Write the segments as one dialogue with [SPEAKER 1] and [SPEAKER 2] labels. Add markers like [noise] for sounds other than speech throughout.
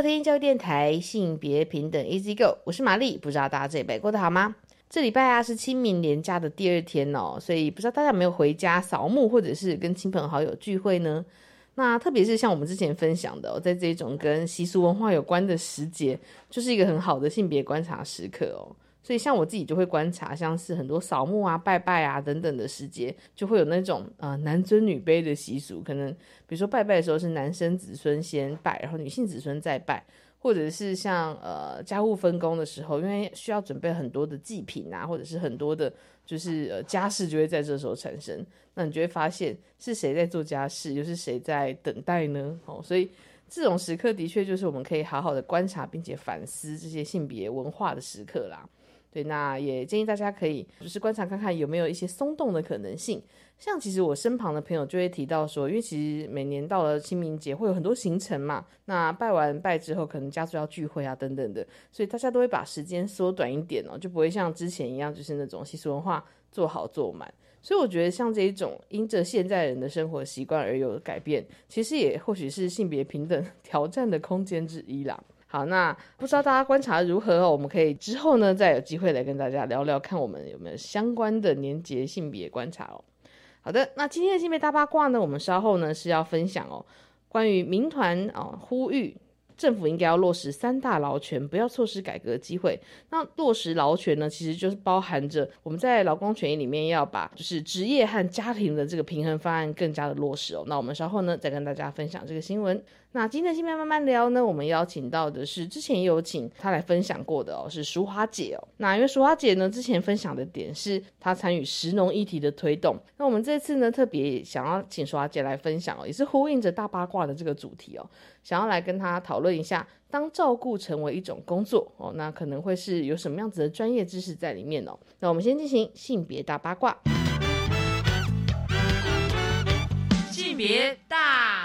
[SPEAKER 1] 收听教育电台性别平等 Easy Go，我是玛丽。不知道大家这一辈过得好吗？这礼拜啊是清明连假的第二天哦，所以不知道大家有没有回家扫墓，或者是跟亲朋好友聚会呢？那特别是像我们之前分享的，在这种跟习俗文化有关的时节，就是一个很好的性别观察时刻哦。所以像我自己就会观察，像是很多扫墓啊、拜拜啊等等的时节，就会有那种呃男尊女卑的习俗。可能比如说拜拜的时候是男生子孙先拜，然后女性子孙再拜，或者是像呃家务分工的时候，因为需要准备很多的祭品啊，或者是很多的。就是呃家事就会在这时候产生，那你就会发现是谁在做家事，又是谁在等待呢？哦，所以这种时刻的确就是我们可以好好的观察并且反思这些性别文化的时刻啦。对，那也建议大家可以就是观察看看有没有一些松动的可能性。像其实我身旁的朋友就会提到说，因为其实每年到了清明节会有很多行程嘛，那拜完拜之后可能家族要聚会啊等等的，所以大家都会把时间缩短一点哦，就不会像之前一样就是那种习俗文化做好做满。所以我觉得像这一种因着现在人的生活习惯而有的改变，其实也或许是性别平等 [laughs] 挑战的空间之一啦。好，那不知道大家观察如何？我们可以之后呢再有机会来跟大家聊聊，看我们有没有相关的年节性别观察哦。好的，那今天的性别大八卦呢？我们稍后呢是要分享哦，关于民团啊呼吁政府应该要落实三大劳权，不要错失改革机会。那落实劳权呢，其实就是包含着我们在劳工权益里面要把就是职业和家庭的这个平衡方案更加的落实哦。那我们稍后呢再跟大家分享这个新闻。那今天的新闻慢慢聊呢，我们邀请到的是之前有请她来分享过的哦，是淑华姐哦。那因为淑华姐呢，之前分享的点是她参与食农议题的推动，那我们这次呢特别想要请淑华姐来分享哦，也是呼应着大八卦的这个主题哦，想要来跟她讨论一下，当照顾成为一种工作哦，那可能会是有什么样子的专业知识在里面哦。那我们先进行性别大八卦，性别大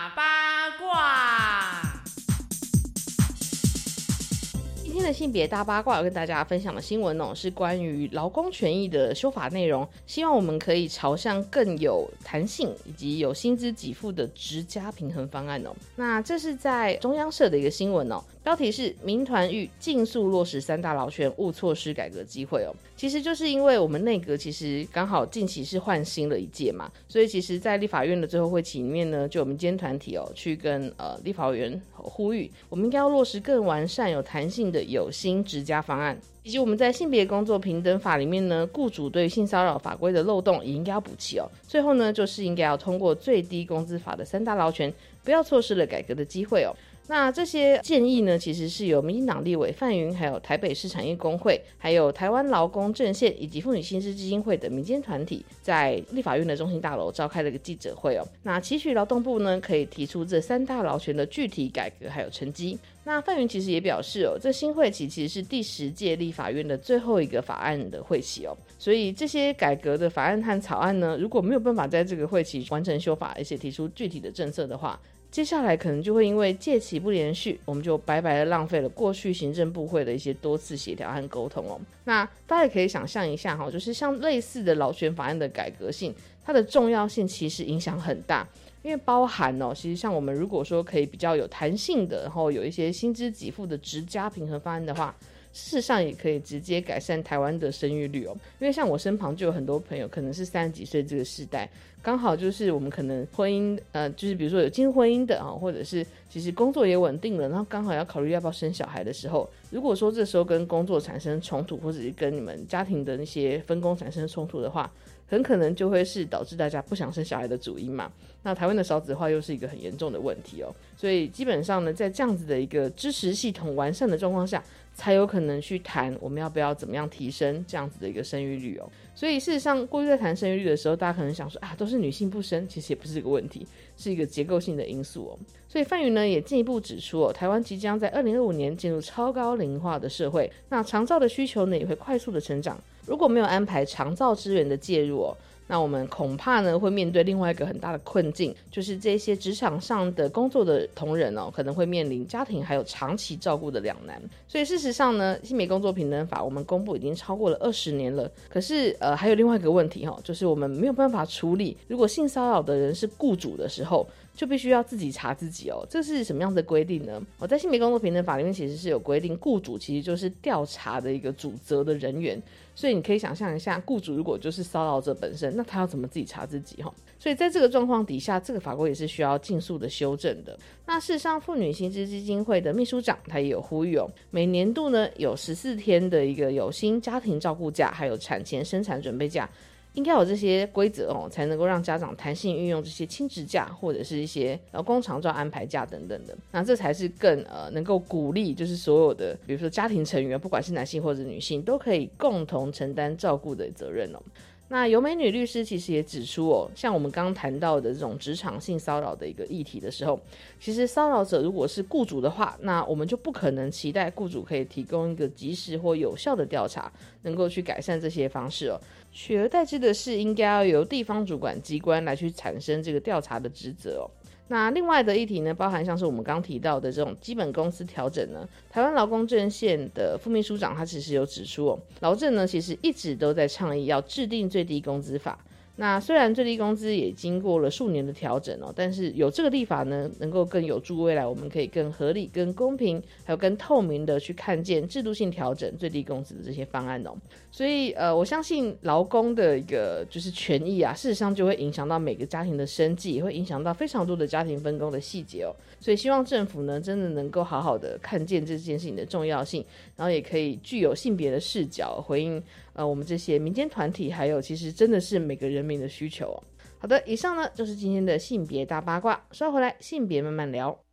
[SPEAKER 1] 性别大八卦要跟大家分享的新闻哦，是关于劳工权益的修法内容。希望我们可以朝向更有弹性以及有薪资给付的职加平衡方案哦。那这是在中央社的一个新闻哦。标题是“民团欲尽速落实三大劳权，勿错失改革机会”哦，其实就是因为我们内阁其实刚好近期是换新了一届嘛，所以其实，在立法院的最后会期里面呢，就我们监团体哦，去跟呃立法委员呼吁，我们应该要落实更完善、有弹性的有薪职加方案，以及我们在性别工作平等法里面呢，雇主对性骚扰法规的漏洞也应该要补齐哦。最后呢，就是应该要通过最低工资法的三大劳权，不要错失了改革的机会哦。那这些建议呢，其实是由民进党立委范云，还有台北市产业工会，还有台湾劳工阵线以及妇女薪资基金会等民间团体，在立法院的中心大楼召开了一个记者会哦。那期许劳动部呢，可以提出这三大劳权的具体改革还有成绩。那范云其实也表示哦，这新会期其实是第十届立法院的最后一个法案的会期哦，所以这些改革的法案和草案呢，如果没有办法在这个会期完成修法，而且提出具体的政策的话。接下来可能就会因为借期不连续，我们就白白的浪费了过去行政部会的一些多次协调和沟通哦。那大家也可以想象一下哈，就是像类似的老权法案的改革性，它的重要性其实影响很大，因为包含哦，其实像我们如果说可以比较有弹性的，然后有一些薪资给付的职加平衡方案的话。事实上也可以直接改善台湾的生育率哦，因为像我身旁就有很多朋友，可能是三十几岁这个时代，刚好就是我们可能婚姻，呃，就是比如说有进婚姻的啊，或者是其实工作也稳定了，然后刚好要考虑要不要生小孩的时候，如果说这时候跟工作产生冲突，或者是跟你们家庭的那些分工产生冲突的话，很可能就会是导致大家不想生小孩的主因嘛。那台湾的少子化又是一个很严重的问题哦，所以基本上呢，在这样子的一个支持系统完善的状况下。才有可能去谈我们要不要怎么样提升这样子的一个生育率哦。所以事实上，过去在谈生育率的时候，大家可能想说啊，都是女性不生，其实也不是一个问题，是一个结构性的因素哦。所以范云呢也进一步指出哦，台湾即将在二零二五年进入超高龄化的社会，那长照的需求呢也会快速的成长。如果没有安排长照资源的介入哦。那我们恐怕呢会面对另外一个很大的困境，就是这些职场上的工作的同仁哦，可能会面临家庭还有长期照顾的两难。所以事实上呢，性别工作平等法我们公布已经超过了二十年了，可是呃还有另外一个问题哈，就是我们没有办法处理，如果性骚扰的人是雇主的时候。就必须要自己查自己哦，这是什么样的规定呢？我在性别工作平等法里面其实是有规定，雇主其实就是调查的一个主责的人员，所以你可以想象一下，雇主如果就是骚扰者本身，那他要怎么自己查自己哈？所以在这个状况底下，这个法规也是需要尽速的修正的。那事实上，妇女薪资基金会的秘书长他也有呼吁哦，每年度呢有十四天的一个有薪家庭照顾假，还有产前生产准备假。应该有这些规则哦，才能够让家长弹性运用这些亲职假或者是一些呃工长照安排假等等的，那这才是更呃能够鼓励，就是所有的，比如说家庭成员，不管是男性或者女性，都可以共同承担照顾的责任哦。那尤美女律师其实也指出哦，像我们刚刚谈到的这种职场性骚扰的一个议题的时候，其实骚扰者如果是雇主的话，那我们就不可能期待雇主可以提供一个及时或有效的调查，能够去改善这些方式哦。取而代之的是，应该要由地方主管机关来去产生这个调查的职责哦。那另外的议题呢，包含像是我们刚提到的这种基本工资调整呢，台湾劳工阵线的副秘书长他其实有指出哦，劳政呢其实一直都在倡议要制定最低工资法。那虽然最低工资也经过了数年的调整哦，但是有这个立法呢，能够更有助未来我们可以更合理、更公平，还有更透明的去看见制度性调整最低工资的这些方案哦。所以呃，我相信劳工的一个就是权益啊，事实上就会影响到每个家庭的生计，也会影响到非常多的家庭分工的细节哦。所以希望政府呢，真的能够好好的看见这件事情的重要性，然后也可以具有性别的视角回应。呃，我们这些民间团体，还有其实真的是每个人民的需求。好的，以上呢就是今天的性别大八卦，稍回来性别慢慢聊。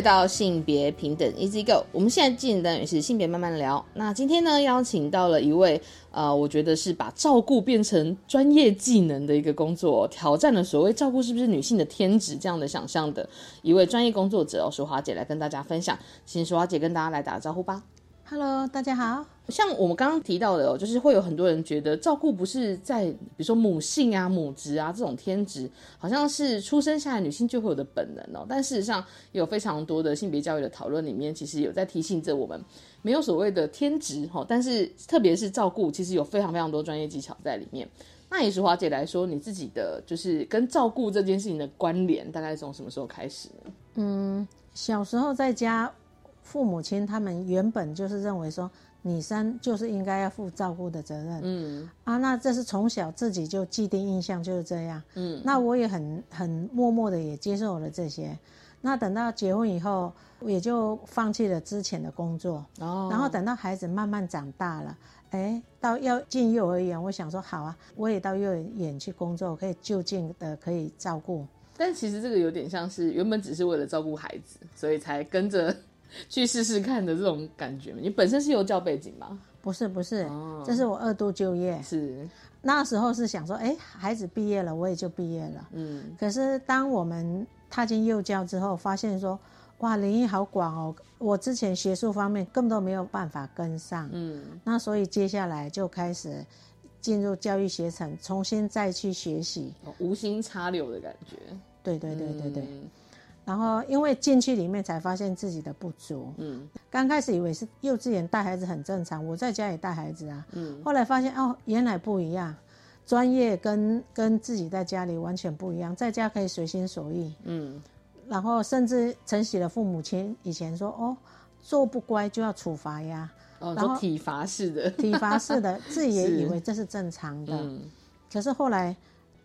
[SPEAKER 1] 到性别平等 Easy Go。我们现在进的也是性别慢慢聊。那今天呢，邀请到了一位呃，我觉得是把照顾变成专业技能的一个工作，挑战了所谓照顾是不是女性的天职这样的想象的一位专业工作者哦，淑华姐来跟大家分享。请淑华姐跟大家来打个招呼吧。
[SPEAKER 2] Hello，大家好。
[SPEAKER 1] 像我们刚刚提到的哦，就是会有很多人觉得照顾不是在比如说母性啊、母职啊这种天职，好像是出生下来女性就会有的本能哦。但事实上，有非常多的性别教育的讨论里面，其实有在提醒着我们，没有所谓的天职哈。但是特别是照顾，其实有非常非常多专业技巧在里面。那以淑华姐来说，你自己的就是跟照顾这件事情的关联，大概从什么时候开始呢？
[SPEAKER 2] 嗯，小时候在家。父母亲他们原本就是认为说，女生就是应该要负照顾的责任，嗯。啊，那这是从小自己就既定印象就是这样，嗯，那我也很很默默的也接受了这些，那等到结婚以后，也就放弃了之前的工作，哦，然后等到孩子慢慢长大了，哎，到要进幼儿园，我想说好啊，我也到幼儿园去工作，可以就近的可以照顾，
[SPEAKER 1] 但其实这个有点像是原本只是为了照顾孩子，所以才跟着。[laughs] 去试试看的这种感觉你本身是有教背景吗？
[SPEAKER 2] 不是，不是，这是我二度就业。
[SPEAKER 1] 是
[SPEAKER 2] 那时候是想说，哎，孩子毕业了，我也就毕业了。嗯。可是当我们踏进幼教之后，发现说，哇，领域好广哦，我之前学术方面根本都没有办法跟上。嗯。那所以接下来就开始进入教育学程，重新再去学习。
[SPEAKER 1] 无心插柳的感觉。
[SPEAKER 2] 对对对对对。然后，因为进去里面才发现自己的不足。嗯，刚开始以为是幼稚园带孩子很正常，我在家也带孩子啊。嗯，后来发现哦，原来不一样。专业跟跟自己在家里完全不一样，在家可以随心所欲，
[SPEAKER 1] 嗯，
[SPEAKER 2] 然后甚至承袭了父母亲以前说哦，做不乖就要处罚呀，
[SPEAKER 1] 哦，
[SPEAKER 2] 然后
[SPEAKER 1] 体罚式的，
[SPEAKER 2] 体罚式的，自己也以为这是正常的，
[SPEAKER 1] 嗯
[SPEAKER 2] 可是后来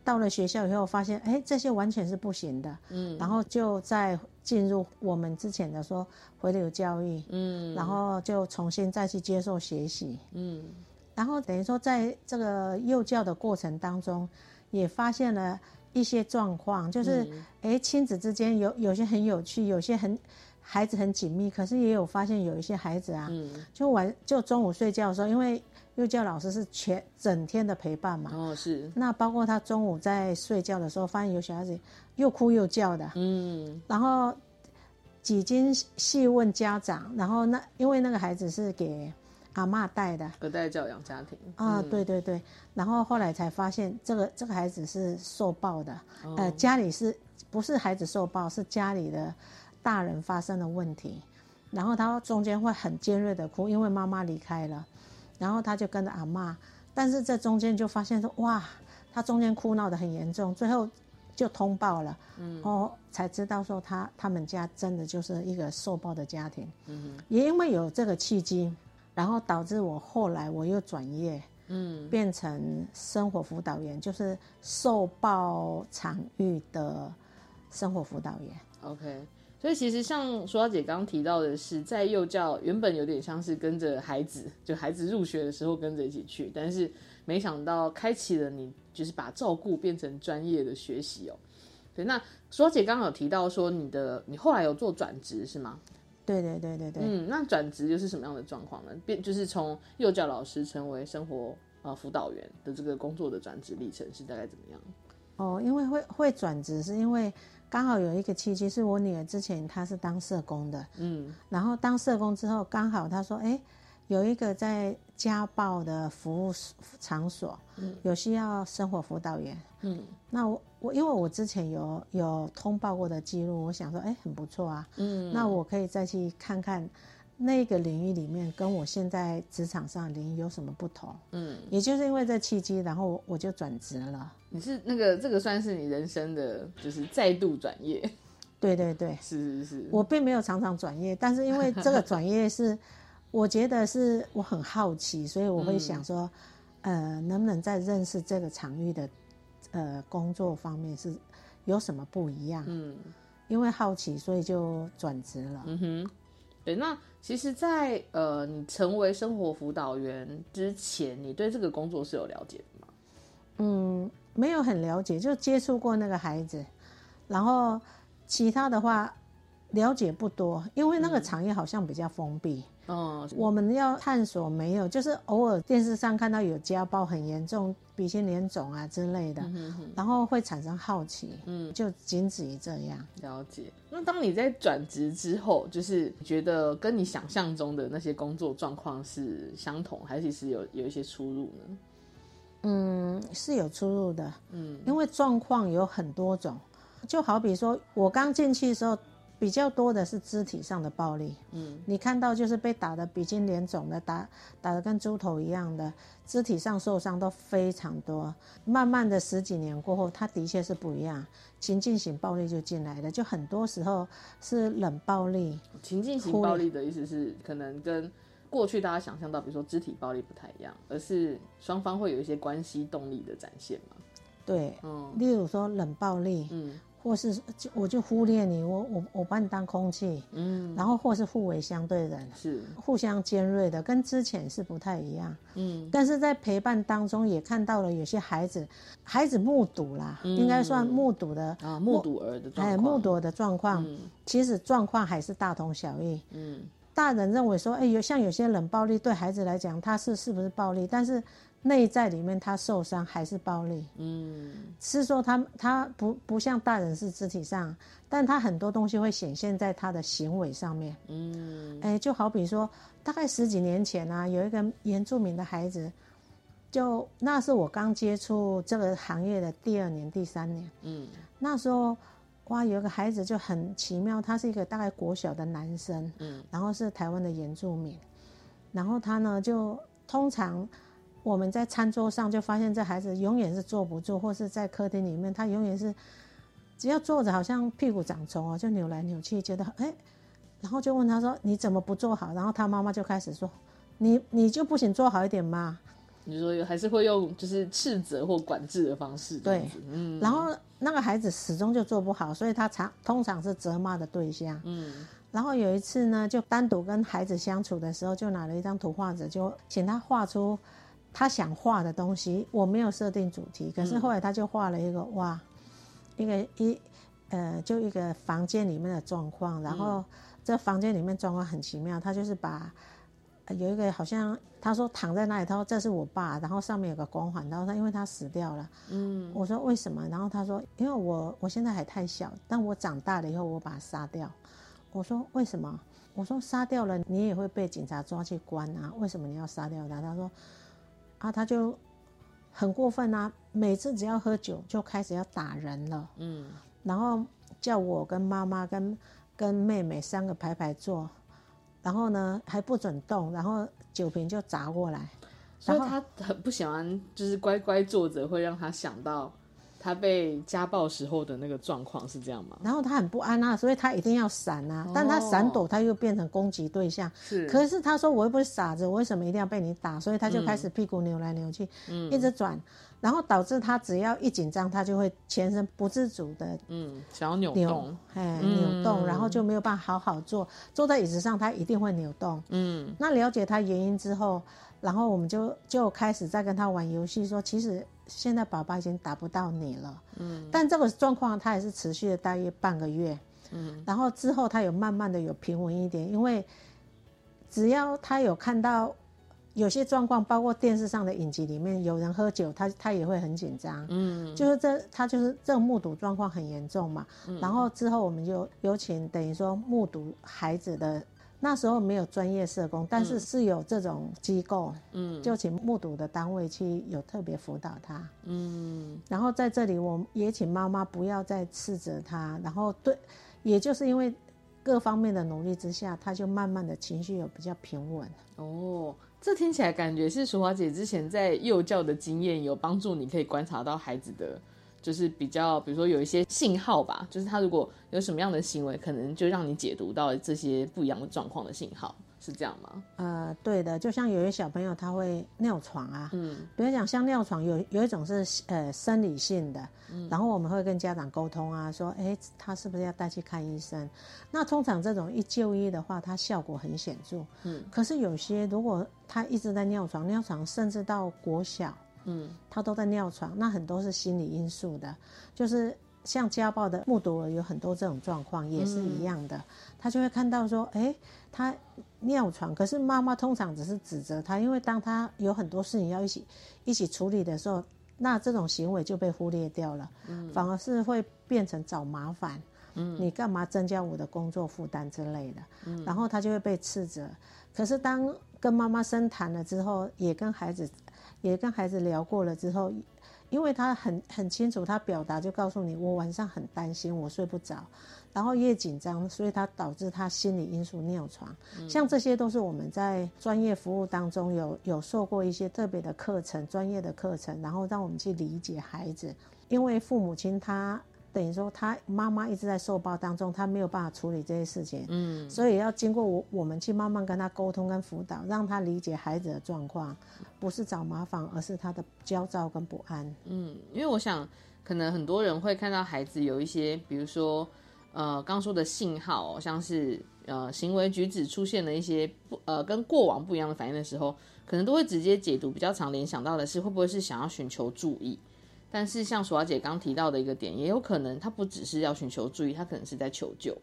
[SPEAKER 2] 到了学校以后，发现哎，这些完全是不行的，
[SPEAKER 1] 嗯。
[SPEAKER 2] 然后就再进入我们之前的说回流教育，
[SPEAKER 1] 嗯。
[SPEAKER 2] 然后就重新再去接受学习，
[SPEAKER 1] 嗯。
[SPEAKER 2] 然后等于说在这个幼教的过程当中，也发现了一些状况，就是
[SPEAKER 1] 嗯。
[SPEAKER 2] 哎亲子之间有有些很有趣，有些很孩子很紧密，可是也有发现有一些孩子啊，
[SPEAKER 1] 嗯，
[SPEAKER 2] 就晚就中午睡觉的时候，因为幼教老师是全整天的陪伴嘛，
[SPEAKER 1] 哦是，
[SPEAKER 2] 那包括他中午在睡觉的时候，发现有小孩子又哭又叫的，
[SPEAKER 1] 嗯。
[SPEAKER 2] 然后几经细问家长，然后那因为那个孩子是给阿妈带的。
[SPEAKER 1] 隔代教养家庭。
[SPEAKER 2] 啊，
[SPEAKER 1] 嗯。
[SPEAKER 2] 对对对，然后后来才发现这个这个孩子是受暴的，
[SPEAKER 1] 哦。
[SPEAKER 2] 呃，家里是不是孩子受暴，是家里的大人发生了问题，然后他中间会很尖锐的哭，因为妈妈离开了，然后他就跟着阿妈，但是这中间就发现说哇，他中间哭闹得很严重，最后就通报了，嗯，哦，才知道说他他们家真的就是一个受暴的家庭，嗯，也因为有这个契机，然后导致我后来我又转业，
[SPEAKER 1] 嗯。
[SPEAKER 2] 变成生活辅导员，就是受暴场域的生活辅导员。
[SPEAKER 1] OK，所以其实像舒小姐刚刚提到的是，在幼教原本有点像是跟着孩子，就孩子入学的时候跟着一起去，但是没想到开启了你就是把照顾变成专业的学习哦。对，那舒小姐刚刚有提到说你的你后来有做转职是吗？
[SPEAKER 2] 对对对对对，
[SPEAKER 1] 嗯，那转职又是什么样的状况呢？变就是从幼教老师成为生活呃辅导员的这个工作的转职历程是大概怎么样？
[SPEAKER 2] 哦，因为会会转职，是因为刚好有一个契机，是我女儿之前她是当社工的，
[SPEAKER 1] 嗯。
[SPEAKER 2] 然后当社工之后，刚好她说，哎，有一个在家暴的服务场所，有需要生活辅导员。
[SPEAKER 1] 嗯。
[SPEAKER 2] 那我我因为我之前有有通报过的记录，我想说，哎，很不错啊，
[SPEAKER 1] 嗯，
[SPEAKER 2] 那我可以再去看看那个领域里面跟我现在职场上的领域有什么不同。
[SPEAKER 1] 嗯，
[SPEAKER 2] 也就是因为这契机，然后我我就转职了。
[SPEAKER 1] 你是那个这个算是你人生的就是再度转业，[laughs]
[SPEAKER 2] 对对对，
[SPEAKER 1] 是是是，
[SPEAKER 2] 我并没有常常转业，但是因为这个转业是，我觉得是我很好奇，所以我会想说，呃，能不能在认识这个场域的呃工作方面是有什么不一样？
[SPEAKER 1] 嗯
[SPEAKER 2] 因为好奇，所以就转职了。
[SPEAKER 1] 嗯哼，对。那其实在，呃你成为生活辅导员之前，你对这个工作是有了解的吗？
[SPEAKER 2] 嗯，没有很了解，就接触过那个孩子，然后其他的话了解不多，因为那个产业好像比较封闭。
[SPEAKER 1] 嗯
[SPEAKER 2] 我们要探索没有，就是偶尔电视上看到有家暴很严重、鼻青脸肿啊之类的，然后会产生好奇，
[SPEAKER 1] 嗯，
[SPEAKER 2] 就仅止于这样。
[SPEAKER 1] 了解。那当你在转职之后，就是觉得跟你想象中的那些工作状况是相同，还是其实有有一些出入呢？
[SPEAKER 2] 嗯，是有出入的，
[SPEAKER 1] 嗯
[SPEAKER 2] 因为状况有很多种，就好比说我刚进去的时候，比较多的是肢体上的暴力，
[SPEAKER 1] 嗯
[SPEAKER 2] 你看到就是被打的鼻青脸肿的，打打的跟猪头一样的，肢体上受伤都非常多。慢慢的十几年过后，他的确是不一样，情境型暴力就进来了，就很多时候是冷暴力，
[SPEAKER 1] 情境型暴力的意思是可能跟过去大家想象到，比如说肢体暴力不太一样，而是双方会有一些关系动力的展现嘛。
[SPEAKER 2] 对，
[SPEAKER 1] 嗯
[SPEAKER 2] 例如说冷暴力，
[SPEAKER 1] 嗯
[SPEAKER 2] 或是就我就忽略你，我我我把你当空气，
[SPEAKER 1] 嗯，
[SPEAKER 2] 然后或是互为相对人，
[SPEAKER 1] 是
[SPEAKER 2] 互相尖锐的，跟之前是不太一样。
[SPEAKER 1] 嗯
[SPEAKER 2] 但是在陪伴当中也看到了有些孩子，孩子目睹啦，应该算目睹的，
[SPEAKER 1] 啊，目睹儿的状
[SPEAKER 2] 哎，目睹的状况，
[SPEAKER 1] 嗯
[SPEAKER 2] 其实状况还是大同小异。
[SPEAKER 1] 嗯
[SPEAKER 2] 大人认为说，哎，有像有些冷暴力对孩子来讲，他是是不是暴力？但是内在里面他受伤还是暴力，
[SPEAKER 1] 嗯。
[SPEAKER 2] 是说他他不不像大人是肢体上，但他很多东西会显现在他的行为上面。
[SPEAKER 1] 嗯。
[SPEAKER 2] 哎，就好比说，大概十几年前啊，有一个原住民的孩子，就那是我刚接触这个行业的第二年、第三年。
[SPEAKER 1] 嗯。
[SPEAKER 2] 那时候，哇，有一个孩子就很奇妙，他是一个大概国小的男生，
[SPEAKER 1] 嗯。
[SPEAKER 2] 然后是台湾的原住民，然后他呢就通常我们在餐桌上就发现这孩子永远是坐不住，或是在客厅里面，他永远是只要坐着，好像屁股长虫哦，就扭来扭去，觉得哎，然后就问他说：“你怎么不坐好？”然后他妈妈就开始说：“你你就不行坐好一点吗？”
[SPEAKER 1] 你说还是会用就是斥责或管制的方式，
[SPEAKER 2] 对，嗯，然后那个孩子始终就做不好，所以他常通常是责骂的对象，嗯，然后有一次呢，就单独跟孩子相处的时候，就拿了一张图画纸，就请他画出他想画的东西。我没有设定主题，可是后来他就画了一个哇，一个一呃，就一个房间里面的状况，然后这房间里面状况很奇妙，他就是把。有一个好像他说躺在那里，他说这是我爸，然后上面有个光环，然后他因为他死掉了，嗯，我说为什么？然后他说因为我我现在还太小，但我长大了以后我把他杀掉。我说为什么？我说杀掉了你也会被警察抓去关啊，为什么你要杀掉他？他说啊他就很过分啊，每次只要喝酒就开始要打人了，嗯，然后叫我跟妈妈跟跟妹妹三个排排坐。然后呢，还不准动，然后酒瓶就砸过来。
[SPEAKER 1] 所以他很不喜欢，就是乖乖坐着，会让他想到他被家暴时候的那个状况，是这样吗？
[SPEAKER 2] 然后他很不安啊，所以他一定要闪啊。但他闪躲，他又变成攻击对象。
[SPEAKER 1] 是。
[SPEAKER 2] 可是他说：“我又不是傻子，我为什么一定要被你打？”所以他就开始屁股扭来扭去，一直转。然后导致他只要一紧张，他就会全身不自主的，
[SPEAKER 1] 嗯，想要扭动，
[SPEAKER 2] 哎，扭动，然后就没有办法好好坐，坐在椅子上，他一定会扭动，嗯。那了解他原因之后，然后我们就就开始在跟他玩游戏，说其实现在宝宝已经打不到你了，嗯。但这个状况他也是持续了大约半个月，嗯。然后之后他有慢慢的有平稳一点，因为只要他有看到。有些状况，包括电视上的影集里面有人喝酒，他他也会很紧张。嗯，就是这他就是这种目睹状况很严重嘛。嗯，然后之后我们就有请等于说目睹孩子的，那时候没有专业社工，但是是有这种机构，嗯，就请目睹的单位去有特别辅导他。嗯，然后在这里我也请妈妈不要再斥责他，然后对，也就是因为各方面的努力之下，他就慢慢的情绪有比较平稳。
[SPEAKER 1] 哦。这听起来感觉是淑华姐之前在幼教的经验有帮助，你可以观察到孩子的，就是比较，比如说有一些信号吧，就是他如果有什么样的行为，可能就让你解读到这些不一样的状况的信号。是这样吗？
[SPEAKER 2] 呃，对的，就像有些小朋友他会尿床啊，嗯，比如讲像尿床，有有一种是呃生理性的，嗯，然后我们会跟家长沟通啊，说，哎，他是不是要带去看医生？那通常这种一就医的话，它效果很显著，嗯，可是有些如果他一直在尿床，尿床甚至到国小，嗯，他都在尿床，那很多是心理因素的，就是像家暴的目睹了有很多这种状况也是一样的，他就会看到说，哎，他。尿床，可是妈妈通常只是指责他，因为当他有很多事情要一起一起处理的时候，那这种行为就被忽略掉了，反而是会变成找麻烦。嗯，你干嘛增加我的工作负担之类的？嗯，然后他就会被斥责。可是当跟妈妈深谈了之后，也跟孩子也跟孩子聊过了之后。因为他很很清楚，他表达就告诉你，我晚上很担心，我睡不着，然后越紧张，所以他导致他心理因素尿床。像这些都是我们在专业服务当中有有受过一些特别的课程、专业的课程，然后让我们去理解孩子，因为父母亲他。等于说，他妈妈一直在受暴当中，他没有办法处理这些事情，嗯，所以要经过我我们去慢慢跟他沟通跟辅导，让他理解孩子的状况，不是找麻烦，而是他的焦躁跟不安。
[SPEAKER 1] 嗯，因为我想，可能很多人会看到孩子有一些，比如说，呃，刚说的信号，像是呃行为举止出现了一些不呃跟过往不一样的反应的时候，可能都会直接解读，比较常联想到的是，会不会是想要寻求注意？但是像鼠小姐刚提到的一个点，也有可能他不只是要寻求注意，他可能是在求救。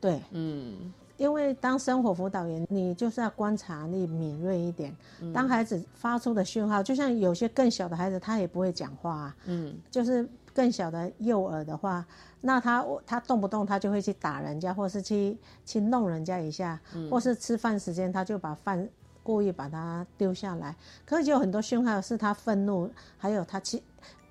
[SPEAKER 2] 对，嗯，因为当生活辅导员，你就是要观察力敏锐一点。当孩子发出的讯号，就像有些更小的孩子，他也不会讲话，嗯，就是更小的幼儿的话，那他他动不动他就会去打人家，或是去去弄人家一下，或是吃饭时间他就把饭故意把它丢下来。可是就有很多讯号是他愤怒，还有他去。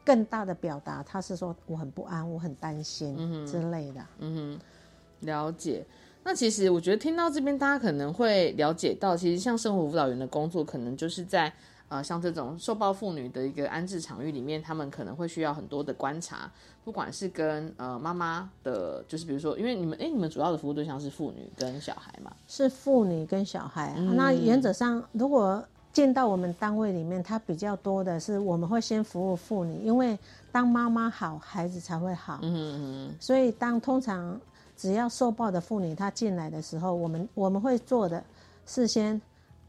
[SPEAKER 2] 更大的表达，他是说我很不安，我很担心之类的。
[SPEAKER 1] 嗯哼，了解。那其实我觉得听到这边，大家可能会了解到，其实像生活辅导员的工作，可能就是在呃像这种受暴妇女的一个安置场域里面，他们可能会需要很多的观察，不管是跟呃妈妈的，就是比如说，因为你们哎，你们主要的服务对象是妇女跟小孩嘛？
[SPEAKER 2] 是妇女跟小孩。那原则上，如果进到我们单位里面，它比较多的是我们会先服务妇女，因为当妈妈好，孩子才会好。嗯嗯所以当通常只要受暴的妇女她进来的时候，我们我们会做的事先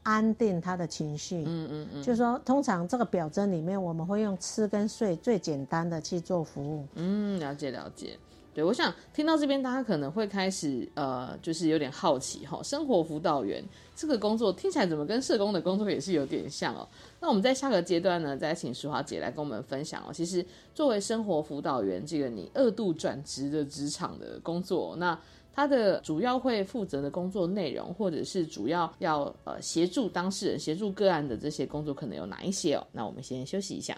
[SPEAKER 2] 安定她的情绪。嗯嗯嗯。就是说，通常这个表征里面，我们会用吃跟睡最简单的去做服务。
[SPEAKER 1] 嗯，了解了解。对，我想听到这边，大家可能会开始呃，就是有点好奇哈。生活辅导员这个工作听起来怎么跟社工的工作也是有点像哦？那我们在下个阶段呢，再请淑华姐来跟我们分享哦。其实作为生活辅导员，这个你二度转职的职场的工作，那它的主要会负责的工作内容，或者是主要要呃协助当事人、协助个案的这些工作，可能有哪一些哦？那我们先休息一下。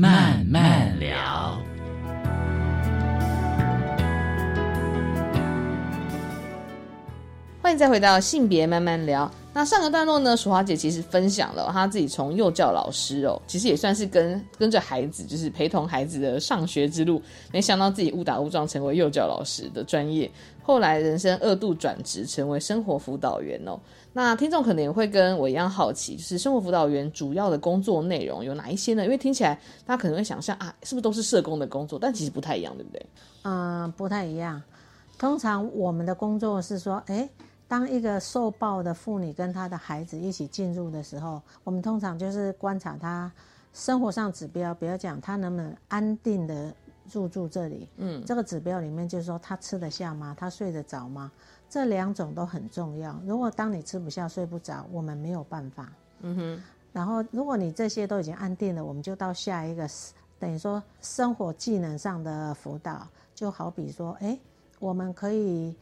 [SPEAKER 3] 慢慢
[SPEAKER 1] 欢迎再回到性别慢慢聊。那上个段落呢，淑华姐其实分享了她自己从幼教老师哦，其实也算是跟跟着孩子，就是陪同孩子的上学之路。没想到自己误打误撞成为幼教老师的专业，后来人生二度转职成为生活辅导员哦。那听众可能也会跟我一样好奇，就是生活辅导员主要的工作内容有哪一些呢？因为听起来大家可能会想象啊，是不是都是社工的工作？但其实不太一样，对不对？
[SPEAKER 2] 嗯，不太一样。通常我们的工作是说，哎，当一个受暴的妇女跟她的孩子一起进入的时候，我们通常就是观察她生活上指标，比如讲她能不能安定的入住这里。嗯，这个指标里面就是说，她吃得下吗？她睡得着吗？这两种都很重要。如果当你吃不下、睡不着，我们没有办法。嗯哼。然后，如果你这些都已经安定了，我们就到下一个，等于说生活技能上的辅导，就好比说，哎，我们可以，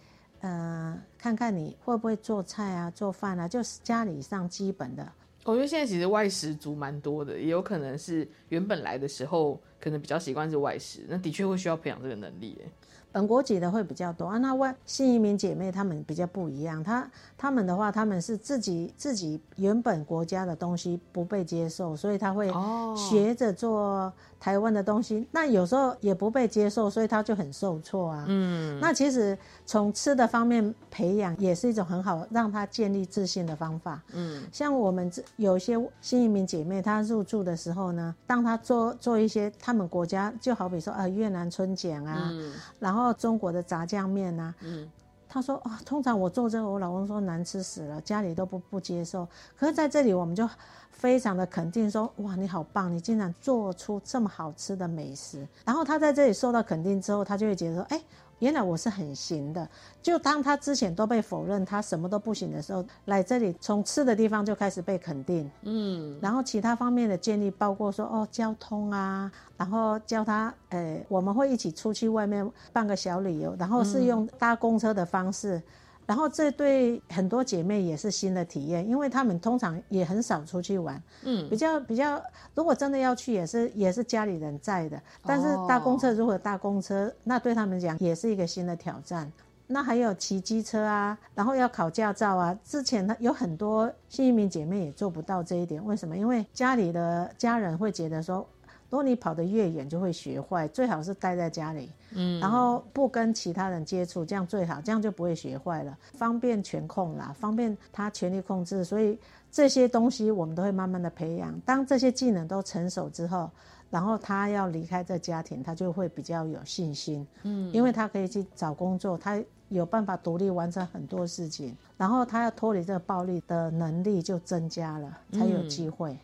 [SPEAKER 2] 呃，看看你会不会做菜啊、做饭啊，就是家里上基本的。
[SPEAKER 1] 我觉得现在其实外食族蛮多的，也有可能是原本来的时候可能比较习惯是外食，那的确会需要培养这个能力。哎。
[SPEAKER 2] 本国籍的会比较多啊，那外新移民姐妹她们比较不一样，她她们的话，她们是自己自己原本国家的东西不被接受，所以她会学着做台湾的东西，那有时候也不被接受，所以他就很受挫啊。嗯，那其实从吃的方面培养也是一种很好让他建立自信的方法。嗯，像我们有一些新移民姐妹，她入住的时候呢，当她做做一些他们国家，就好比说啊越南春卷啊。然后中国的炸酱面啊，嗯，他说啊，通常我做这个，我老公说难吃死了，家里都不不接受。可是在这里，我们就非常的肯定说，哇，你好棒，你竟然做出这么好吃的美食。然后他在这里受到肯定之后，他就会觉得说，哎。原来我是很行的，就当他之前都被否认，他什么都不行的时候，来这里从吃的地方就开始被肯定，嗯，然后其他方面的建议包括说哦交通啊，然后教他，呃，我们会一起出去外面办个小旅游，然后是用搭公车的方式。然后这对很多姐妹也是新的体验，因为她们通常也很少出去玩，嗯，比较比较，如果真的要去，也是也是家里人在的。但是搭公车如果搭公车，那对他们讲也是一个新的挑战。那还有骑机车啊，然后要考驾照啊。之前呢有很多新移民姐妹也做不到这一点，为什么？因为家里的家人会觉得说，如果你跑得越远就会学坏，最好是待在家里，嗯，然后不跟其他人接触，这样最好，这样就不会学坏了，方便权控啦，方便他全力控制。所以这些东西我们都会慢慢的培养。当这些技能都成熟之后。然后他要离开这家庭，他就会比较有信心，嗯，因为他可以去找工作，他有办法独立完成很多事情，然后他要脱离这个暴力的能力就增加了，才有机会。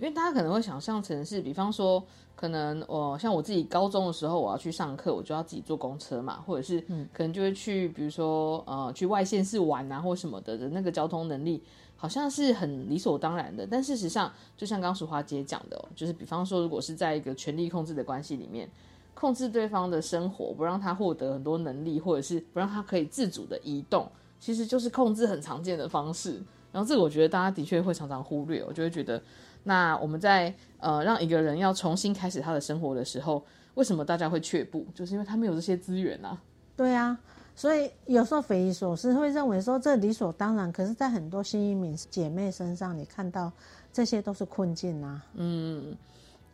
[SPEAKER 1] 因为大家可能会想象成是，比方说，可能我像我自己高中的时候，我要去上课，我就要自己坐公车嘛，或者是可能就会去，比如说呃，去外县市玩啊，或什么的的那个交通能力。好像是很理所当然的，但事实上，就像刚淑华姐讲的，就是比方说，如果是在一个权力控制的关系里面，控制对方的生活，不让他获得很多能力，或者是不让他可以自主的移动，其实就是控制很常见的方式。然后这个我觉得大家的确会常常忽略，我就会觉得，那我们在呃让一个人要重新开始他的生活的时候，为什么大家会却步？就是因为他没有这些资源啊。
[SPEAKER 2] 对啊。所以有时候匪夷所思，会认为说这理所当然。可是，在很多新移民姐妹身上，你看到这些都是困境啊。
[SPEAKER 1] 嗯，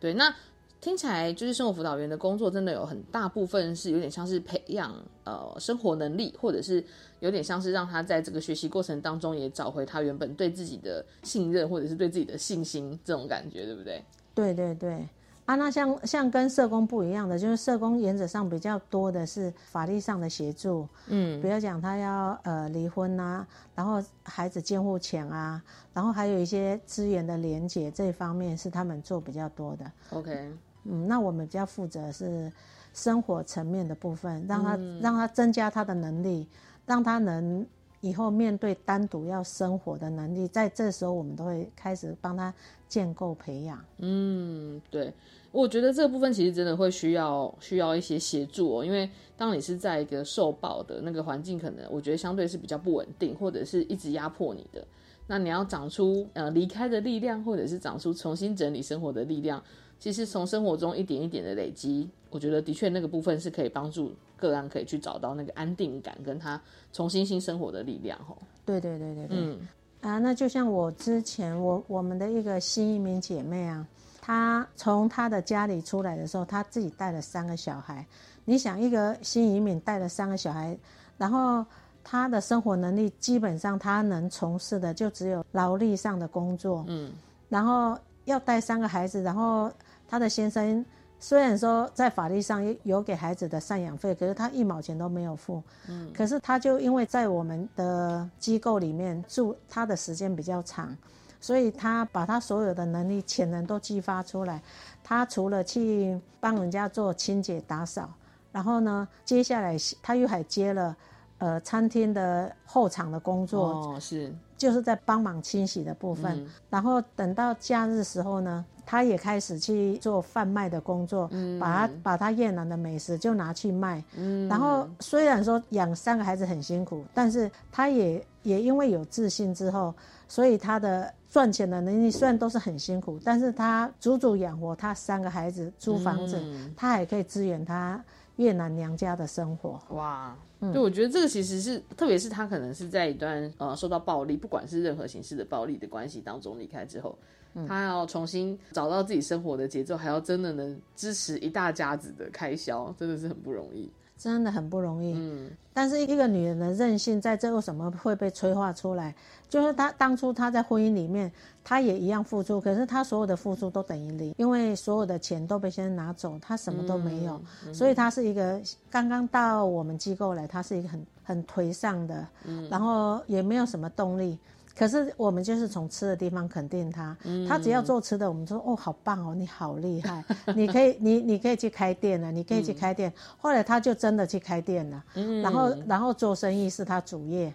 [SPEAKER 1] 对。那听起来就是生活辅导员的工作，真的有很大部分是有点像是培养呃生活能力，或者是有点像是让他在这个学习过程当中也找回他原本对自己的信任，或者是对自己的信心这种感觉，对不对？
[SPEAKER 2] 对对对。啊，那像像跟社工不一样的，就是社工原则上比较多的是法律上的协助，嗯，比如讲他要呃离婚啊，然后孩子监护权啊，然后还有一些资源的连结这一方面是他们做比较多的。
[SPEAKER 1] OK，
[SPEAKER 2] 嗯，那我们比较负责是生活层面的部分，让他让他增加他的能力，让他能以后面对单独要生活的能力，在这时候我们都会开始帮他建构培养。
[SPEAKER 1] 嗯，对。我觉得这个部分其实真的会需要需要一些协助哦，因为当你是在一个受暴的那个环境，可能我觉得相对是比较不稳定，或者是一直压迫你的。那你要长出呃离开的力量，或者是长出重新整理生活的力量，其实从生活中一点一点的累积，我觉得的确那个部分是可以帮助个案可以去找到那个安定感，跟他重新新生活的力量。吼，
[SPEAKER 2] 对对对对对，嗯啊，那就像我之前我我们的一个新移民姐妹啊。她从她的家里出来的时候，她自己带了三个小孩。你想，一个新移民带了三个小孩，然后他的生活能力基本上他能从事的就只有劳力上的工作。嗯，然后要带三个孩子，然后他的先生虽然说在法律上有给孩子的赡养费，可是他一毛钱都没有付。嗯，可是他就因为在我们的机构里面住，他的时间比较长。所以他把他所有的能力潜能都激发出来，他除了去帮人家做清洁打扫，然后呢，接下来他又还接了，呃，餐厅的后场的工作，
[SPEAKER 1] 哦，是，
[SPEAKER 2] 就是在帮忙清洗的部分。然后等到假日时候呢，他也开始去做贩卖的工作，把他把他越南的美食就拿去卖。嗯，然后虽然说养三个孩子很辛苦，但是他也也因为有自信之后，所以他的。赚钱的能力虽然都是很辛苦，但是他足足养活他三个孩子，租房子，他还可以支援他越南娘家的生活。
[SPEAKER 1] 哇，对，我觉得这个其实是，特别是他可能是在一段呃受到暴力，不管是任何形式的暴力的关系当中离开之后，他要重新找到自己生活的节奏，还要真的能支持一大家子的开销，真的是很不容易。
[SPEAKER 2] 真的很不容易，嗯，但是一个女人的韧性在这为什么会被催化出来？就是她当初她在婚姻里面，她也一样付出，可是她所有的付出都等于零，因为所有的钱都被先生拿走，她什么都没有，所以她是一个刚刚到我们机构来，她是一个很很颓丧的，嗯，然后也没有什么动力。可是我们就是从吃的地方肯定他，他只要做吃的，我们说哦好棒哦，你好厉害，[laughs] 你可以你你可以去开店了，你可以去开店。后来他就真的去开店了，然后然后做生意是他主业，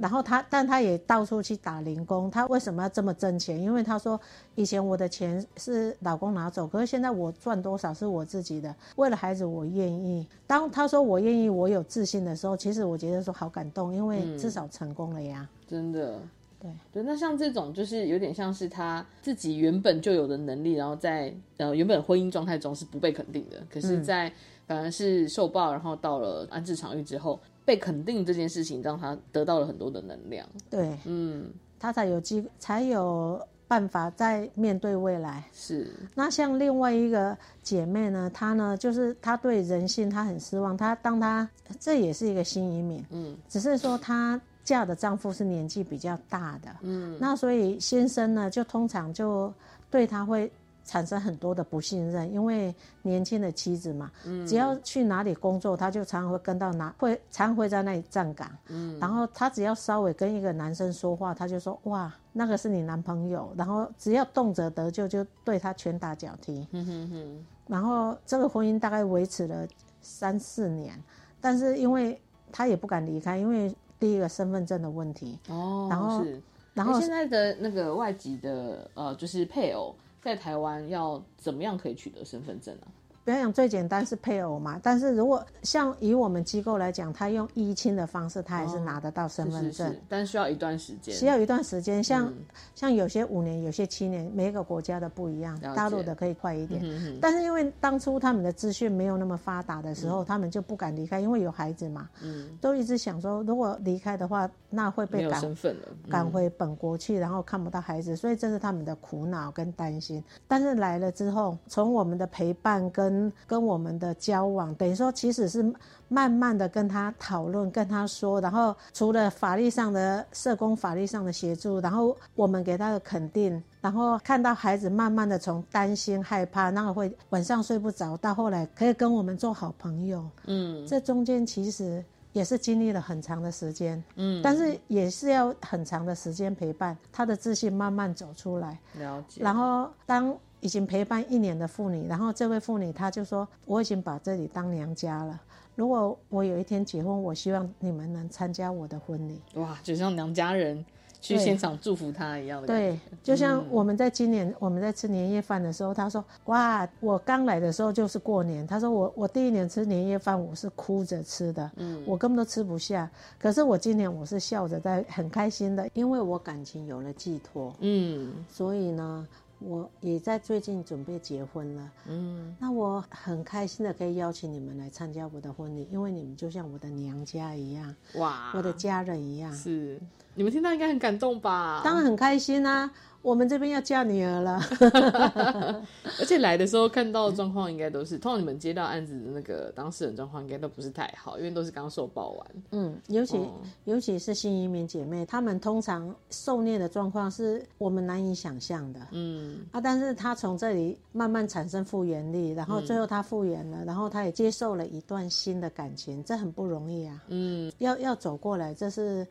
[SPEAKER 2] 然后他但他也到处去打零工。他为什么要这么挣钱？因为他说以前我的钱是老公拿走，可是现在我赚多少是我自己的。为了孩子我愿意。当他说我愿意，我有自信的时候，其实我觉得说好感动，因为至少成功了呀。
[SPEAKER 1] 真的。
[SPEAKER 2] 对
[SPEAKER 1] 对，那像这种就是有点像是他自己原本就有的能力，然后在呃原本婚姻状态中是不被肯定的，可是，在反而是受报，然后到了安置场域之后，被肯定这件事情，让他得到了很多的能量。
[SPEAKER 2] 对，
[SPEAKER 1] 嗯，
[SPEAKER 2] 他才有机才有办法再面对未来。
[SPEAKER 1] 是。
[SPEAKER 2] 那像另外一个姐妹呢，她呢就是她对人性她很失望。她当她这也是一个新移民，
[SPEAKER 1] 嗯，
[SPEAKER 2] 只是说她嫁的丈夫是年纪比较大的，嗯，那所以先生呢就通常就对她会。产生很多的不信任，因为年轻的妻子嘛，只要去哪里工作，他就常常会跟到哪，会常会在那里站岗。嗯，然后他只要稍微跟一个男生说话，他就说哇，那个是你男朋友。然后只要动辄得咎，就对他拳打脚踢。嗯哼哼。然后这个婚姻大概维持了三四年，但是因为他也不敢离开，因为第一个身份证的问题。
[SPEAKER 1] 哦，
[SPEAKER 2] 然后
[SPEAKER 1] 是，
[SPEAKER 2] 然后
[SPEAKER 1] 现在的那个外籍的呃，就是配偶。在台湾要怎么样可以取得身份证呢？
[SPEAKER 2] 表演最简单是配偶嘛，但是如果像以我们机构来讲，他用依亲的方式，他还是拿得到身份证，
[SPEAKER 1] 但需要一段时间，
[SPEAKER 2] 需要一段时间。像像有些五年，有些七年，每一个国家的不一样，大陆的可以快一点。但是因为当初他们的资讯没有那么发达的时候，他们就不敢离开，因为有孩子嘛，嗯，都一直想说，如果离开的话，那会被赶
[SPEAKER 1] 身份了，
[SPEAKER 2] 赶回本国去，然后看不到孩子，所以这是他们的苦恼跟担心。但是来了之后，从我们的陪伴跟跟我们的交往，等于说其实是慢慢的跟他讨论，跟他说，然后除了法律上的社工法律上的协助，然后我们给他的肯定，然后看到孩子慢慢的从担心害怕，那个会晚上睡不着，到后来可以跟我们做好朋友，嗯，这中间其实也是经历了很长的时间，嗯，但是也是要很长的时间陪伴他的自信慢慢走出来，
[SPEAKER 1] 了解，
[SPEAKER 2] 然后当。已经陪伴一年的妇女，然后这位妇女她就说：“我已经把这里当娘家了。如果我有一天结婚，我希望你们能参加我的婚礼。”
[SPEAKER 1] 哇，就像娘家人去现场祝福她一样的。
[SPEAKER 2] 对，就像我们在今年我们在吃年夜饭的时候，她说：“哇，我刚来的时候就是过年。”她说：“我我第一年吃年夜饭，我是哭着吃的，嗯，我根本都吃不下。可是我今年我是笑着在很开心的，因为我感情有了寄托，嗯，所以呢。”我也在最近准备结婚了，嗯，那我很开心的可以邀请你们来参加我的婚礼，因为你们就像我的娘家一样，哇，我的家人一样，
[SPEAKER 1] 是，你们听到应该很感动吧？
[SPEAKER 2] 当然很开心啊。我们这边要嫁女儿了，[laughs]
[SPEAKER 1] 而且来的时候看到的状况应该都是，通常你们接到案子的那个当事人状况应该都不是太好，因为都是刚受报完。
[SPEAKER 2] 嗯，尤其尤其是新移民姐妹，她们通常受虐的状况是我们难以想象的。嗯啊，但是她从这里慢慢产生复原力，然后最后她复原了，然后她也接受了一段新的感情，这很不容易啊。嗯，要要走过来，这是。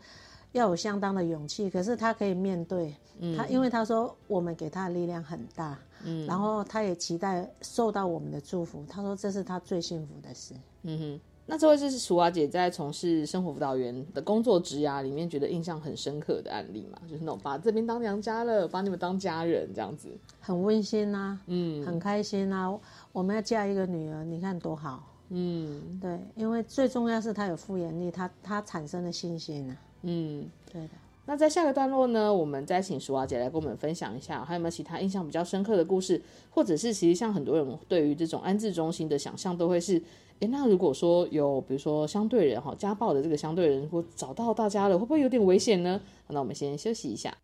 [SPEAKER 2] 要有相当的勇气，可是他可以面对他，因为他说我们给他的力量很大，嗯，然后他也期待受到我们的祝福。他说这是他最幸福的事。
[SPEAKER 1] 嗯哼，那这位是楚华姐在从事生活辅导员的工作职涯里面觉得印象很深刻的案例嘛？就是那种把这边当娘家了，把你们当家人这样子，
[SPEAKER 2] 很温馨啊，嗯，很开心啊。我们要嫁一个女儿，你看多好，嗯，对，因为最重要是她有复原力，她她产生了信心啊。嗯，对的。
[SPEAKER 1] 那在下个段落呢，我们再请淑华姐来跟我们分享一下，还有没有其他印象比较深刻的故事，或者是其实像很多人对于这种安置中心的想象，都会是，诶，那如果说有比如说相对人哈，家暴的这个相对人，如果找到大家了，会不会有点危险呢？那我们先休息一下。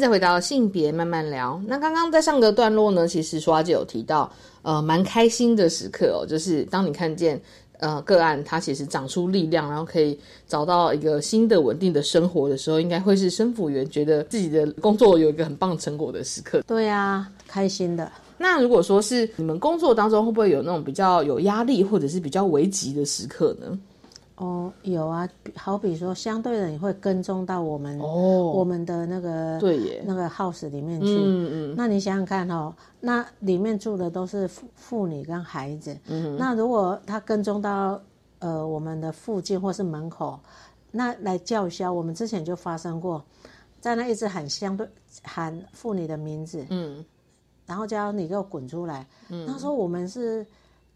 [SPEAKER 1] 再回到性别慢慢聊。那刚刚在上个段落呢，其实说阿姐有提到，呃，蛮开心的时刻哦，就是当你看见呃个案它其实长出力量，然后可以找到一个新的稳定的生活的时候，应该会是生辅员觉得自己的工作有一个很棒成果的时刻。
[SPEAKER 2] 对啊，开心的。
[SPEAKER 1] 那如果说是你们工作当中，会不会有那种比较有压力或者是比较危急的时刻呢？
[SPEAKER 2] 哦，有啊，好比说，相对的，你会跟踪到我们哦，我们的那个
[SPEAKER 1] 对耶，
[SPEAKER 2] 那个 house 里面去。嗯嗯。那你想想看哦，那里面住的都是妇妇女跟孩子。嗯。那如果他跟踪到呃我们的附近或是门口，那来叫嚣，我们之前就发生过，在那一直喊相对喊妇女的名字，嗯，然后叫你给我滚出来。嗯。那时候我们是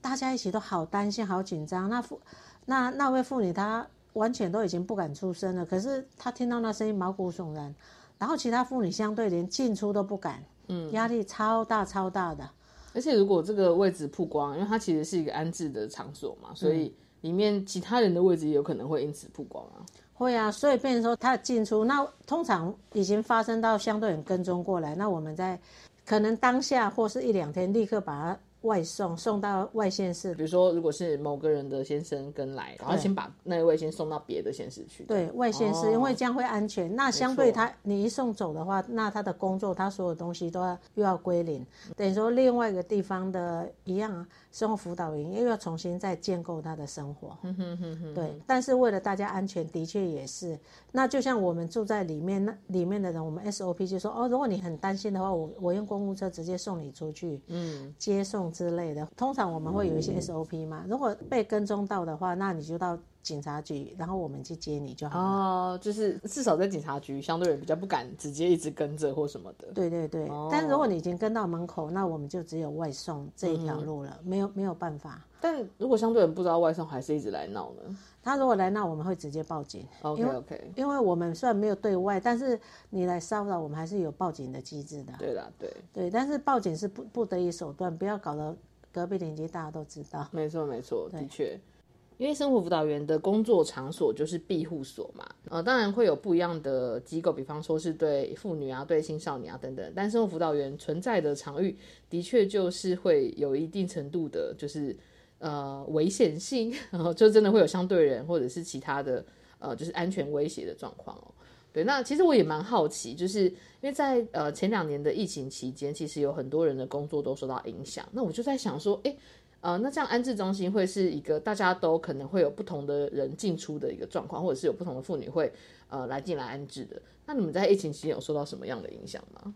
[SPEAKER 2] 大家一起都好担心、好紧张。那妇那那位妇女她完全都已经不敢出声了，可是她听到那声音毛骨悚然，然后其他妇女相对连进出都不敢，嗯，压力超大超大的。
[SPEAKER 1] 而且如果这个位置曝光，因为它其实是一个安置的场所嘛，所以里面其他人的位置也有可能会因此曝光啊。
[SPEAKER 2] 会啊，所以变成说他的进出，那通常已经发生到相对人跟踪过来，那我们在可能当下或是一两天立刻把它。外送送到外县市，
[SPEAKER 1] 比如说，如果是某个人的先生跟来，然后先把那一位先送到别的县市去。
[SPEAKER 2] 对外县市，因为这样会安全。那相对他，你一送走的话，那他的工作，他所有东西都要又要归零，等于说另外一个地方的一样啊。生活辅导员又要重新再建构他的生活，嗯哼哼哼对。但是为了大家安全，的确也是。那就像我们住在里面，那里面的人，我们 SOP 就说哦，如果你很担心的话，我我用公务车直接送你出去，嗯，接送之类的。通常我们会有一些 SOP 嘛。如果被跟踪到的话，那你就到。警察局，然后我们去接你就好了。
[SPEAKER 1] 哦，就是至少在警察局，相对人比较不敢直接一直跟着或什么的。
[SPEAKER 2] 对对对。但如果你已经跟到门口，那我们就只有外送这一条路了，没有没有办法。
[SPEAKER 1] 但如果相对人不知道外送，还是一直来闹呢？
[SPEAKER 2] 他如果来闹，我们会直接报警。
[SPEAKER 1] OK OK。
[SPEAKER 2] 因为我们虽然没有对外，但是你来骚扰，我们还是有报警的机制的。
[SPEAKER 1] 对啦，对。
[SPEAKER 2] 对，但是报警是不不得已手段，不要搞得隔壁邻居大家都知道。
[SPEAKER 1] 没错没错，的确。因为生活辅导员的工作场所就是庇护所嘛，呃，当然会有不一样的机构，比方说是对妇女啊、对青少年啊等等。但生活辅导员存在的场域，的确就是会有一定程度的，就是呃危险性，然后就真的会有相对人或者是其他的呃，就是安全威胁的状况哦。对，那其实我也蛮好奇，就是因为在呃前两年的疫情期间，其实有很多人的工作都受到影响。那我就在想说，哎。呃，那这样安置中心会是一个大家都可能会有不同的人进出的一个状况，或者是有不同的妇女会呃来进来安置的。那你们在疫情期间有受到什么样的影响吗？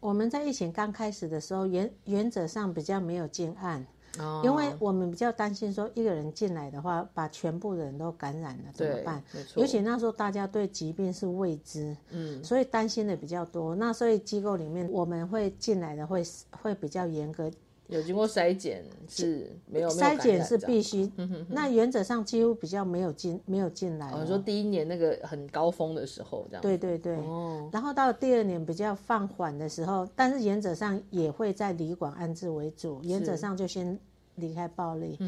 [SPEAKER 2] 我们在疫情刚开始的时候，原原则上比较没有进案，哦，因为我们比较担心说一个人进来的话，把全部人都感染了怎么办？尤其那时候大家对疾病是未知，嗯，所以担心的比较多。那所以机构里面我们会进来的会会比较严格。
[SPEAKER 1] 有经过筛检是没有
[SPEAKER 2] 筛检是必须，[laughs] 那原则上几乎比较没有进没有进来。
[SPEAKER 1] 我说第一年那个很高峰的时候这样。
[SPEAKER 2] 对对对。哦。然后到第二年比较放缓的时候，但是原则上也会在旅馆安置为主，原则上就先离开暴力。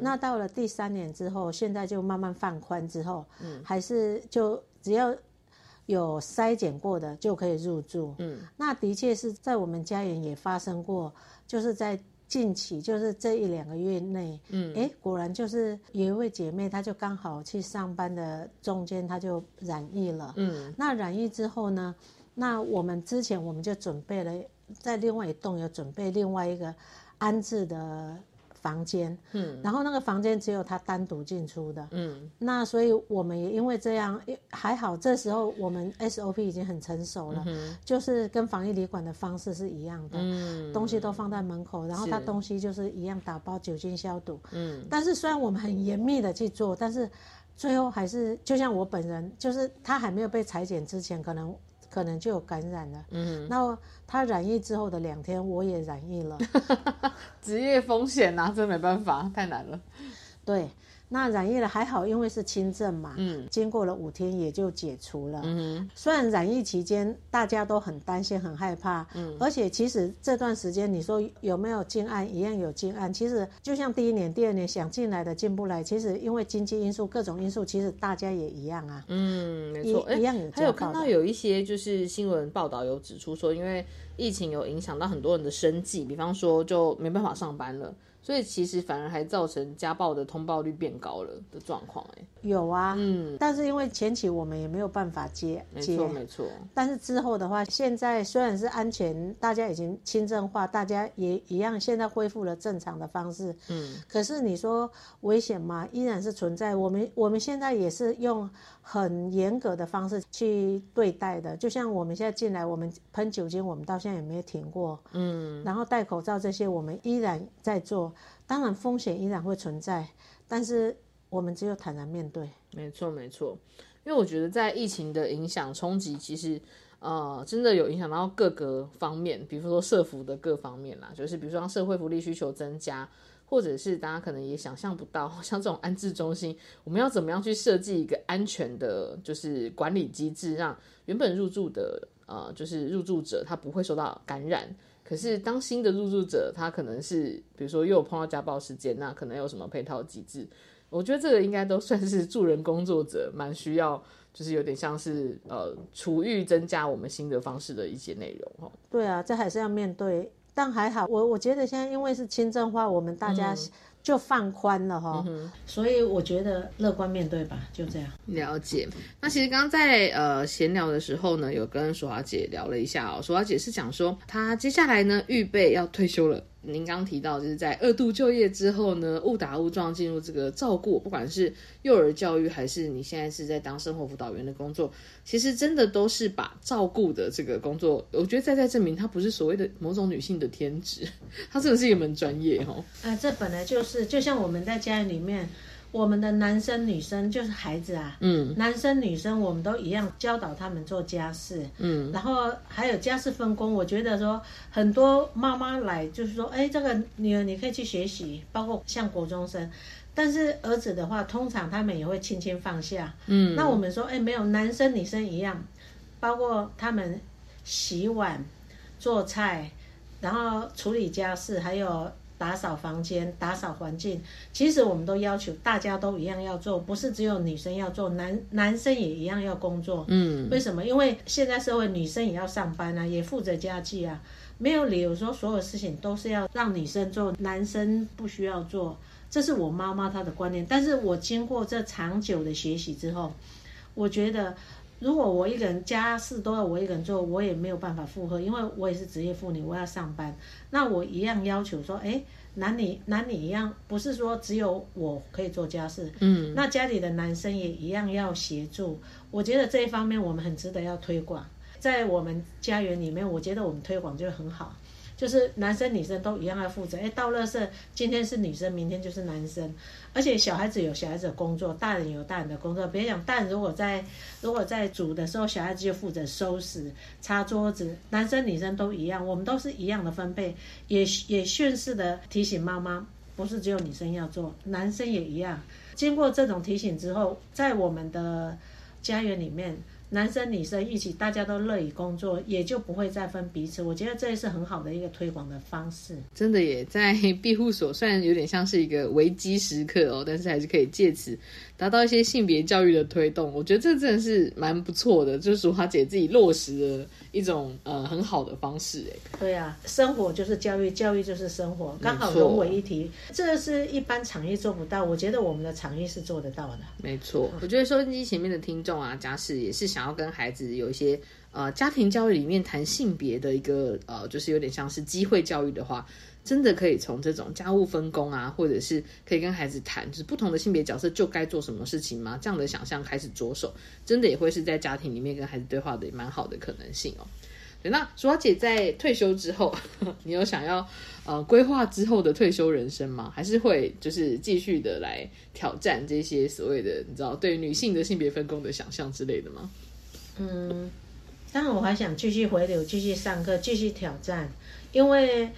[SPEAKER 2] 那到了第三年之后，现在就慢慢放宽之后，还是就只要有筛检过的就可以入住。嗯。那的确是在我们家园也发生过。就是在近期，就是这一两个月内，嗯，哎，果然就是有一位姐妹，她就刚好去上班的中间，她就染疫了，嗯，那染疫之后呢，那我们之前我们就准备了，在另外一栋有准备另外一个安置的。房间，嗯，然后那个房间只有他单独进出的，嗯，那所以我们也因为这样，还好这时候我们 SOP 已经很成熟了，嗯就是跟防疫旅馆的方式是一样的，嗯，东西都放在门口，然后他东西就是一样打包酒精消毒，嗯，但是虽然我们很严密的去做，但是最后还是就像我本人，就是他还没有被裁剪之前，可能。可能就有感染了。嗯，那他染疫之后的两天，我也染疫了。[laughs]
[SPEAKER 1] 职业风险呐，这没办法，太难了。
[SPEAKER 2] 对，那染疫了还好，因为是轻症嘛，嗯，经过了五天也就解除了。嗯，虽然染疫期间大家都很担心、很害怕，嗯，而且其实这段时间你说有没有进案，一样有进案。其实就像第一年、第二年想进来的进不来，其实因为经济因素、各种因素，其实大家也一样啊。
[SPEAKER 1] 嗯，没错，
[SPEAKER 2] 一样有。
[SPEAKER 1] 还有看到有一些就是新闻报道有指出说，因为疫情有影响到很多人的生计，比方说就没办法上班了。所以其实反而还造成家暴的通报率变高了的状况，哎，
[SPEAKER 2] 有啊，嗯，但是因为前期我们也没有办法接，
[SPEAKER 1] 没错没错。
[SPEAKER 2] 但是之后的话，现在虽然是安全，大家已经轻症化，大家也一样，现在恢复了正常的方式，嗯。可是你说危险吗？依然是存在。我们我们现在也是用很严格的方式去对待的，就像我们现在进来，我们喷酒精，我们到现在也没有停过，嗯。然后戴口罩这些，我们依然在做。当然风险依然会存在，但是我们只有坦然面对。
[SPEAKER 1] 没错，没错。因为我觉得在疫情的影响冲击，其实呃真的有影响到各个方面，比如说社服的各方面啦，就是比如说让社会福利需求增加，或者是大家可能也想象不到，像这种安置中心，我们要怎么样去设计一个安全的，就是管理机制，让原本入住的呃就是入住者他不会受到感染。可是，当新的入住者，他可能是，比如说又有碰到家暴事件，那可能有什么配套机制？我觉得这个应该都算是助人工作者蛮需要，就是有点像是呃，处遇增加我们新的方式的一些内容哈。
[SPEAKER 2] 对啊，这还是要面对，但还好，我我觉得现在因为是轻症化，我们大家。就放宽了哈，所以我觉得乐观面对吧，就这样。
[SPEAKER 1] 了解。那其实刚刚在呃闲聊的时候呢，有跟淑华姐聊了一下哦，淑华姐是讲说她接下来呢预备要退休了。您刚提到，就是在二度就业之后呢，误打误撞进入这个照顾，不管是幼儿教育，还是你现在是在当生活辅导员的工作，其实真的都是把照顾的这个工作，我觉得在在证明它不是所谓的某种女性的天职，[laughs] 它真的是一门专业哦。
[SPEAKER 2] 啊，这本来就是，就像我们在家里面。我们的男生女生就是孩子啊，嗯，男生女生我们都一样教导他们做家事，嗯，然后还有家事分工。我觉得说很多妈妈来就是说，哎，这个女儿你可以去学习，包括像国中生，但是儿子的话，通常他们也会轻轻放下，嗯，那我们说，哎，没有男生女生一样，包括他们洗碗、做菜，然后处理家事，还有。打扫房间、打扫环境，其实我们都要求大家都一样要做，不是只有女生要做，男男生也一样要工作。嗯，为什么？因为现在社会女生也要上班啊，也负责家计啊，没有理由说所有事情都是要让女生做，男生不需要做。这是我妈妈她的观念，但是我经过这长久的学习之后，我觉得。如果我一个人家事都要我一个人做，我也没有办法负荷，因为我也是职业妇女，我要上班。那我一样要求说，哎，男女男女一样，不是说只有我可以做家事，嗯，那家里的男生也一样要协助。我觉得这一方面我们很值得要推广，在我们家园里面，我觉得我们推广就很好。就是男生女生都一样要负责，哎，倒垃圾今天是女生，明天就是男生，而且小孩子有小孩子的工作，大人有大人的工作。别讲大人如果在如果在煮的时候，小孩子就负责收拾、擦桌子，男生女生都一样，我们都是一样的分配，也也顺势的提醒妈妈，不是只有女生要做，男生也一样。经过这种提醒之后，在我们的家园里面。男生女生一起，大家都乐意工作，也就不会再分彼此。我觉得这也是很好的一个推广的方式。
[SPEAKER 1] 真的也在庇护所，虽然有点像是一个危机时刻哦，但是还是可以借此达到一些性别教育的推动。我觉得这真的是蛮不错的，就是淑华姐自己落实的一种呃很好的方式。哎，
[SPEAKER 2] 对啊，生活就是教育，教育就是生活，刚好融为一体。这是一般产业做不到，我觉得我们的产业是做得到的。
[SPEAKER 1] 没错，我觉得收音机前面的听众啊，家事也是。想要跟孩子有一些呃家庭教育里面谈性别的一个呃，就是有点像是机会教育的话，真的可以从这种家务分工啊，或者是可以跟孩子谈，就是不同的性别角色就该做什么事情吗？这样的想象开始着手，真的也会是在家庭里面跟孩子对话的蛮好的可能性哦。对，那淑华姐在退休之后，你有想要呃规划之后的退休人生吗？还是会就是继续的来挑战这些所谓的你知道对女性的性别分工的想象之类的吗？
[SPEAKER 2] 嗯，当然我还想继续回流，继续上课，继续挑战。因为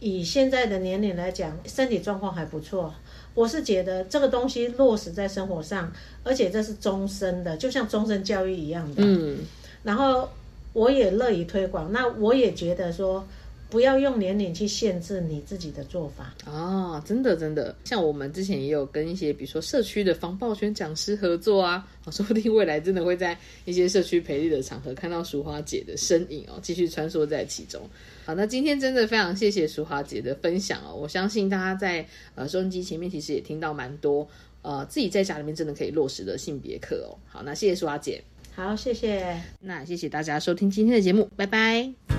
[SPEAKER 2] 以现在的年龄来讲，身体状况还不错。我是觉得这个东西落实在生活上，而且这是终身的，就像终身教育一样的。
[SPEAKER 1] 嗯，
[SPEAKER 2] 然后我也乐于推广，那我也觉得说。不要用年龄去限制你自己的做法
[SPEAKER 1] 哦，真的真的，像我们之前也有跟一些比如说社区的防暴圈讲师合作啊，[laughs] 说不定未来真的会在一些社区培育的场合看到淑华姐的身影哦，继续穿梭在其中。好，那今天真的非常谢谢淑华姐的分享哦，我相信大家在呃收音机前面其实也听到蛮多呃自己在家里面真的可以落实的性别课哦。好，那谢谢淑华姐，
[SPEAKER 2] 好，谢谢，
[SPEAKER 1] 那谢谢大家收听今天的节目，拜拜。